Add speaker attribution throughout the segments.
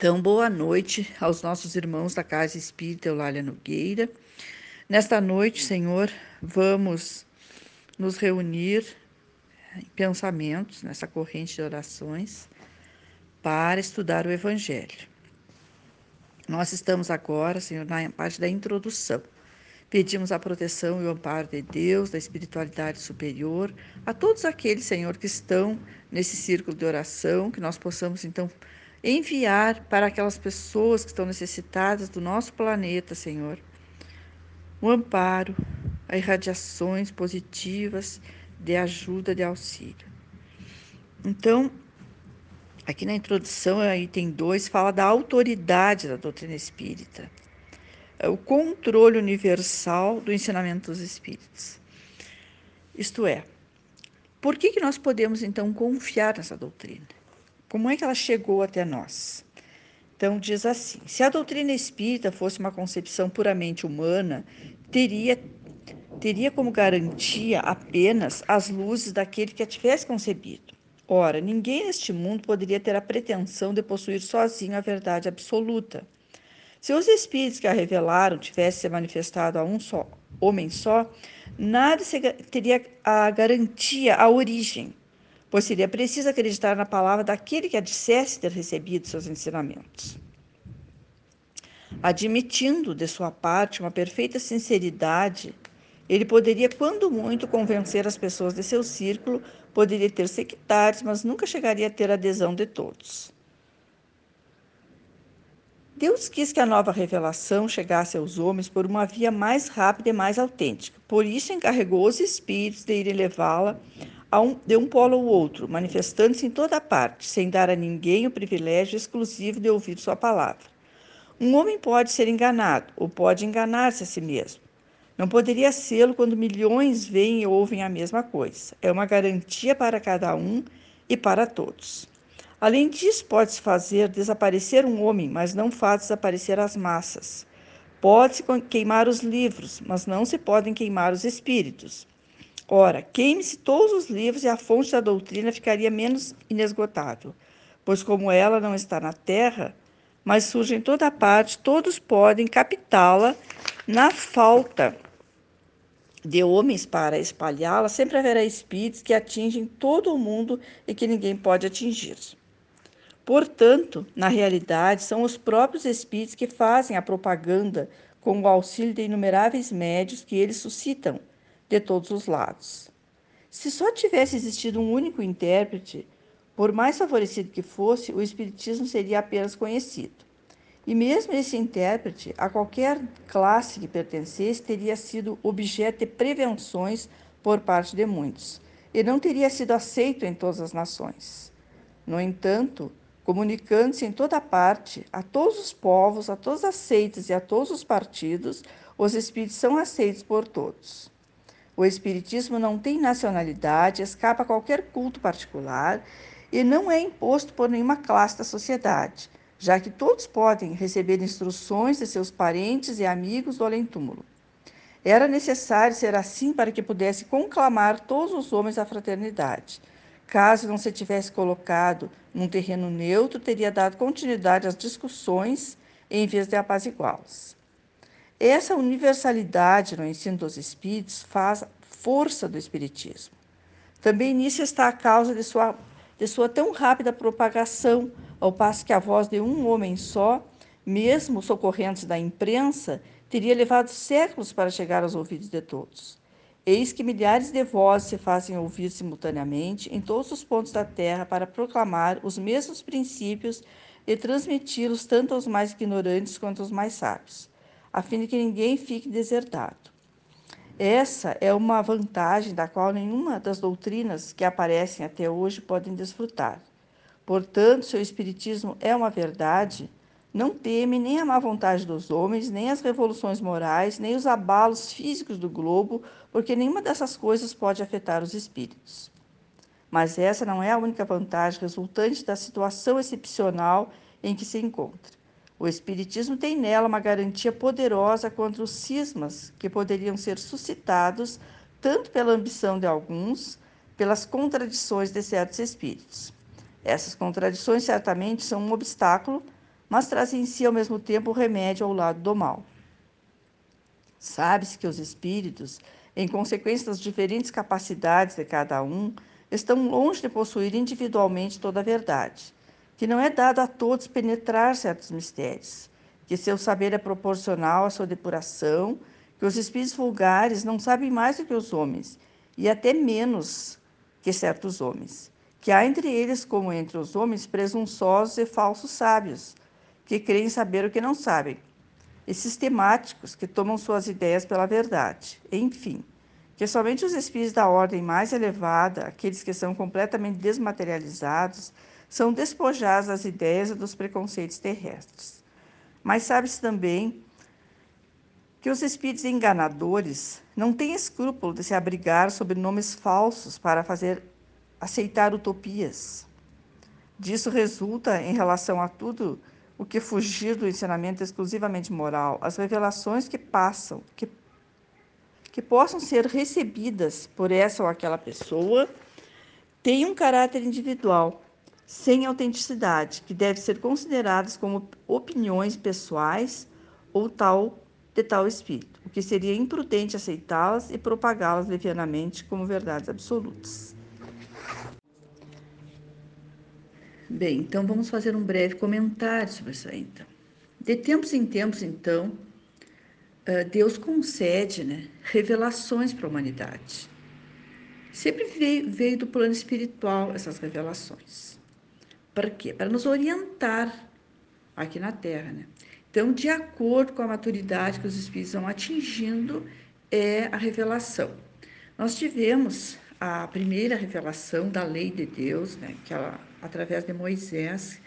Speaker 1: Então, boa noite aos nossos irmãos da Casa Espírita Eulália Nogueira. Nesta noite, Senhor, vamos nos reunir em pensamentos, nessa corrente de orações, para estudar o Evangelho. Nós estamos agora, Senhor, na parte da introdução. Pedimos a proteção e o amparo de Deus, da espiritualidade superior, a todos aqueles, Senhor, que estão nesse círculo de oração, que nós possamos, então, enviar para aquelas pessoas que estão necessitadas do nosso planeta, Senhor, o amparo, as irradiações positivas de ajuda, de auxílio. Então, aqui na introdução, item 2, fala da autoridade da doutrina espírita, é o controle universal do ensinamento dos espíritos. Isto é, por que, que nós podemos então confiar nessa doutrina? Como é que ela chegou até nós? Então, diz assim: se a doutrina espírita fosse uma concepção puramente humana, teria, teria como garantia apenas as luzes daquele que a tivesse concebido. Ora, ninguém neste mundo poderia ter a pretensão de possuir sozinho a verdade absoluta. Se os espíritos que a revelaram tivessem se manifestado a um só homem só, nada teria a garantia, a origem pois seria preciso acreditar na palavra daquele que a dissesse ter recebido seus ensinamentos. Admitindo de sua parte uma perfeita sinceridade, ele poderia, quando muito, convencer as pessoas de seu círculo, poderia ter sectários, mas nunca chegaria a ter adesão de todos. Deus quis que a nova revelação chegasse aos homens por uma via mais rápida e mais autêntica. Por isso, encarregou os espíritos de irem levá-la um, de um polo ao outro, manifestando-se em toda parte, sem dar a ninguém o privilégio exclusivo de ouvir sua palavra. Um homem pode ser enganado, ou pode enganar-se a si mesmo. Não poderia sê-lo quando milhões veem e ouvem a mesma coisa. É uma garantia para cada um e para todos. Além disso, pode-se fazer desaparecer um homem, mas não faz desaparecer as massas. Pode-se queimar os livros, mas não se podem queimar os espíritos. Ora, queime-se todos os livros e a fonte da doutrina ficaria menos inesgotável, pois, como ela não está na terra, mas surge em toda parte, todos podem captá-la na falta de homens para espalhá-la, sempre haverá espíritos que atingem todo o mundo e que ninguém pode atingir. Portanto, na realidade, são os próprios espíritos que fazem a propaganda com o auxílio de inumeráveis médios que eles suscitam de todos os lados. Se só tivesse existido um único intérprete, por mais favorecido que fosse, o Espiritismo seria apenas conhecido. E mesmo esse intérprete, a qualquer classe que pertencesse, teria sido objeto de prevenções por parte de muitos, e não teria sido aceito em todas as nações. No entanto, comunicando-se em toda parte, a todos os povos, a todas as seitas e a todos os partidos, os espíritos são aceitos por todos. O Espiritismo não tem nacionalidade, escapa a qualquer culto particular e não é imposto por nenhuma classe da sociedade, já que todos podem receber instruções de seus parentes e amigos do além-túmulo. Era necessário ser assim para que pudesse conclamar todos os homens à fraternidade. Caso não se tivesse colocado num terreno neutro, teria dado continuidade às discussões em vez de apaziguá-las. Essa universalidade no ensino dos espíritos faz força do espiritismo. Também nisso está a causa de sua, de sua tão rápida propagação, ao passo que a voz de um homem só, mesmo socorrentes da imprensa, teria levado séculos para chegar aos ouvidos de todos. Eis que milhares de vozes se fazem ouvir simultaneamente em todos os pontos da terra para proclamar os mesmos princípios e transmiti-los tanto aos mais ignorantes quanto aos mais sábios a fim de que ninguém fique deserdado. Essa é uma vantagem da qual nenhuma das doutrinas que aparecem até hoje podem desfrutar. Portanto, se o Espiritismo é uma verdade, não teme nem a má vontade dos homens, nem as revoluções morais, nem os abalos físicos do globo, porque nenhuma dessas coisas pode afetar os espíritos. Mas essa não é a única vantagem resultante da situação excepcional em que se encontra. O Espiritismo tem nela uma garantia poderosa contra os cismas que poderiam ser suscitados tanto pela ambição de alguns, pelas contradições de certos espíritos. Essas contradições certamente são um obstáculo mas traz em si ao mesmo tempo o remédio ao lado do mal. Sabe-se que os espíritos, em consequência das diferentes capacidades de cada um, estão longe de possuir individualmente toda a verdade, que não é dado a todos penetrar certos mistérios, que seu saber é proporcional à sua depuração, que os espíritos vulgares não sabem mais do que os homens, e até menos que certos homens, que há entre eles, como entre os homens, presunçosos e falsos sábios, que creem saber o que não sabem, e sistemáticos que tomam suas ideias pela verdade. Enfim, que somente os espíritos da ordem mais elevada, aqueles que são completamente desmaterializados, são despojados das ideias e dos preconceitos terrestres. Mas sabe-se também que os espíritos enganadores não têm escrúpulo de se abrigar sob nomes falsos para fazer aceitar utopias. Disso resulta, em relação a tudo o que fugir do ensinamento exclusivamente moral, as revelações que passam, que, que possam ser recebidas por essa ou aquela pessoa, têm um caráter individual, sem autenticidade, que deve ser consideradas como opiniões pessoais ou tal de tal espírito, o que seria imprudente aceitá-las e propagá-las levianamente como verdades absolutas. Bem, então vamos fazer um breve comentário sobre isso aí, então. De tempos em tempos, então, Deus concede né, revelações para a humanidade. Sempre veio, veio do plano espiritual essas revelações. Para quê? Para nos orientar aqui na Terra, né? Então, de acordo com a maturidade que os espíritos vão atingindo, é a revelação. Nós tivemos a primeira revelação da lei de Deus, né, que ela através de Moisés,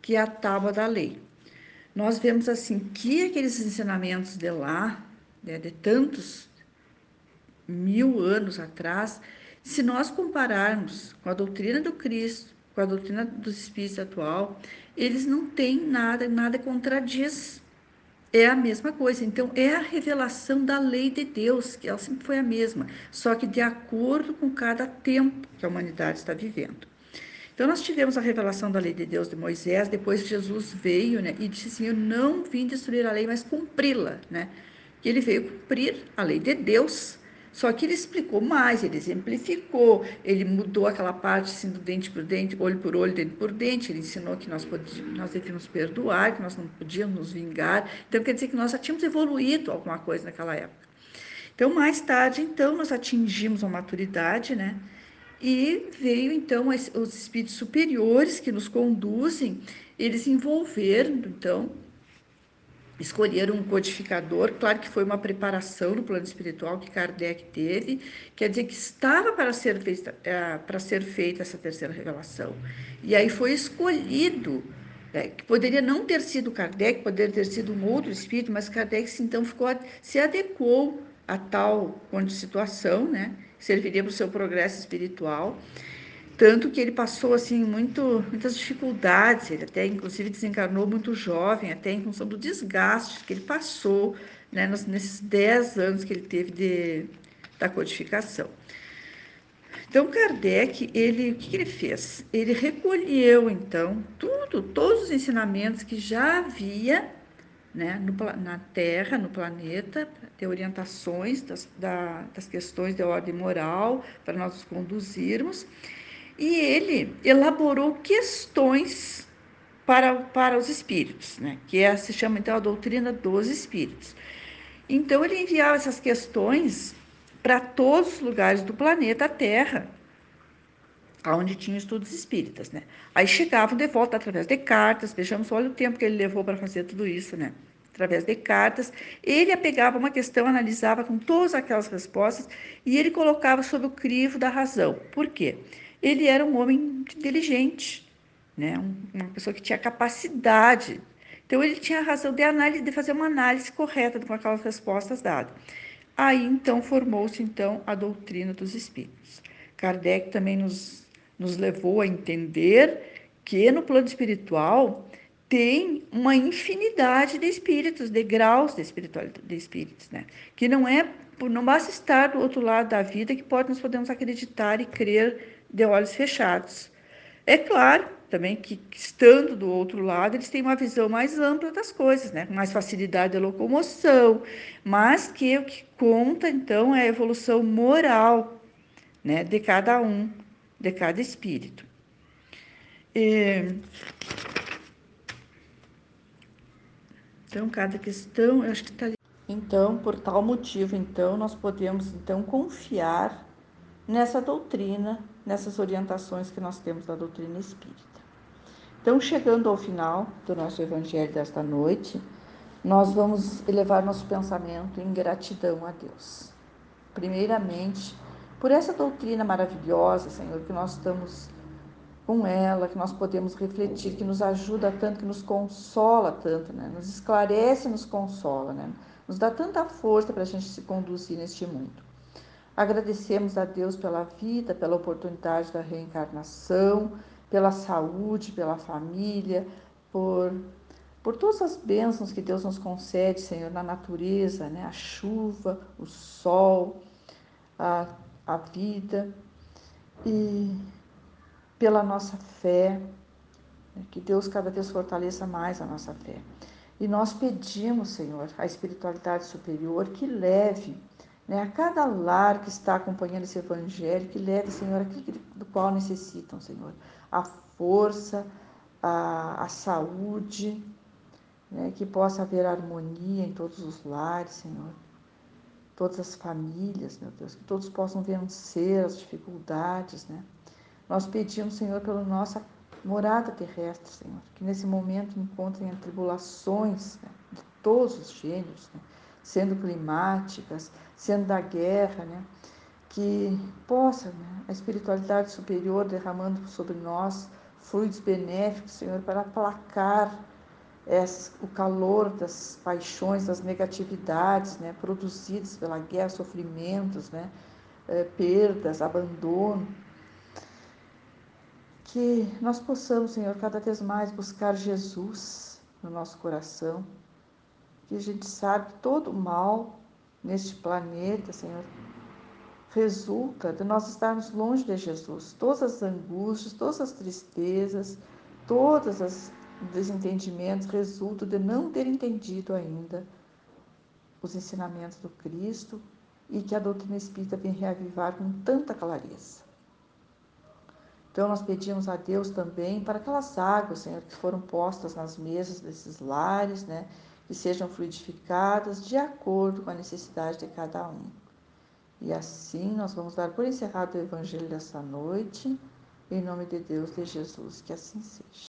Speaker 1: que é a tábua da lei. Nós vemos assim que aqueles ensinamentos de lá, né, de tantos mil anos atrás, se nós compararmos com a doutrina do Cristo, com a doutrina dos Espíritos atual, eles não têm nada, nada contradiz. É a mesma coisa. Então, é a revelação da lei de Deus, que ela sempre foi a mesma, só que de acordo com cada tempo que a humanidade está vivendo. Então, nós tivemos a revelação da lei de Deus de Moisés, depois Jesus veio né, e disse assim: Eu não vim destruir a lei, mas cumpri-la. Né? Ele veio cumprir a lei de Deus. Só que ele explicou mais, ele exemplificou, ele mudou aquela parte assim, do dente por dente, olho por olho, dente por dente. Ele ensinou que nós, podíamos, nós devíamos perdoar, que nós não podíamos nos vingar. Então, quer dizer que nós já tínhamos evoluído alguma coisa naquela época. Então, mais tarde, então, nós atingimos a maturidade, né? E veio então os espíritos superiores que nos conduzem, eles envolveram, então, escolheram um codificador, claro que foi uma preparação no plano espiritual que Kardec teve, quer dizer que estava para ser feita, é, para ser feita essa terceira revelação. E aí foi escolhido, né, que poderia não ter sido Kardec, poderia ter sido um outro espírito, mas Kardec então ficou, se adequou a tal situação, né? serviria para o seu progresso espiritual. Tanto que ele passou assim muito, muitas dificuldades, ele até inclusive desencarnou muito jovem, até em função do desgaste que ele passou né, nesses 10 anos que ele teve de, da codificação. Então, Kardec, ele, o que, que ele fez? Ele recolheu, então, tudo, todos os ensinamentos que já havia né, no, na Terra, no planeta, ter orientações das, da, das questões de ordem moral para nós nos conduzirmos. E ele elaborou questões para, para os espíritos, né, que é, se chama então a doutrina dos espíritos. Então, ele enviava essas questões para todos os lugares do planeta Terra, onde tinha estudos espíritas, né? Aí chegavam de volta através de cartas, vejamos, olha o tempo que ele levou para fazer tudo isso, né? Através de cartas, ele pegava uma questão, analisava com todas aquelas respostas e ele colocava sob o crivo da razão. Por quê? Ele era um homem inteligente, né? uma pessoa que tinha capacidade. Então, ele tinha a razão de, análise, de fazer uma análise correta com aquelas respostas dadas. Aí, então, formou-se então a doutrina dos espíritos. Kardec também nos nos levou a entender que no plano espiritual tem uma infinidade de espíritos, de graus de espiritualidade, de espíritos, né? Que não é, não basta estar do outro lado da vida que pode, nós podemos acreditar e crer de olhos fechados. É claro também que, estando do outro lado, eles têm uma visão mais ampla das coisas, né? mais facilidade de locomoção, mas que o que conta, então, é a evolução moral né? de cada um, de cada espírito. Então, cada questão, eu acho que está. Então, por tal motivo, então, nós podemos então confiar nessa doutrina, nessas orientações que nós temos da doutrina espírita. Então, chegando ao final do nosso evangelho desta noite, nós vamos elevar nosso pensamento em gratidão a Deus. Primeiramente, por essa doutrina maravilhosa, Senhor, que nós estamos com ela, que nós podemos refletir, que nos ajuda tanto, que nos consola tanto, né? nos esclarece nos consola, né? nos dá tanta força para a gente se conduzir neste mundo. Agradecemos a Deus pela vida, pela oportunidade da reencarnação, pela saúde, pela família, por, por todas as bênçãos que Deus nos concede, Senhor, na natureza, né? a chuva, o sol, a, a vida, e pela nossa fé, né? que Deus cada vez fortaleça mais a nossa fé. E nós pedimos, Senhor, a espiritualidade superior que leve né, a cada lar que está acompanhando esse evangelho, que leve, Senhor, aquilo do qual necessitam, Senhor. A força, a, a saúde, né, que possa haver harmonia em todos os lares, Senhor. Todas as famílias, meu Deus, que todos possam vencer as dificuldades, né? Nós pedimos, Senhor, pela nossa morada terrestre, Senhor, que nesse momento encontrem tribulações né, de todos os gêneros, né, sendo climáticas, sendo da guerra, né, que possa né, a espiritualidade superior derramando sobre nós fluidos benéficos, Senhor, para aplacar o calor das paixões, das negatividades né, produzidas pela guerra, sofrimentos, né, eh, perdas, abandono. Que nós possamos, Senhor, cada vez mais buscar Jesus no nosso coração, que a gente sabe todo o mal neste planeta, Senhor, resulta de nós estarmos longe de Jesus. Todas as angústias, todas as tristezas, todos os desentendimentos resultam de não ter entendido ainda os ensinamentos do Cristo e que a doutrina espírita vem reavivar com tanta clareza. Então, nós pedimos a Deus também para aquelas águas, Senhor, que foram postas nas mesas desses lares, né, sejam fluidificadas de acordo com a necessidade de cada um. E assim nós vamos dar por encerrado o Evangelho dessa noite, em nome de Deus, de Jesus, que assim seja.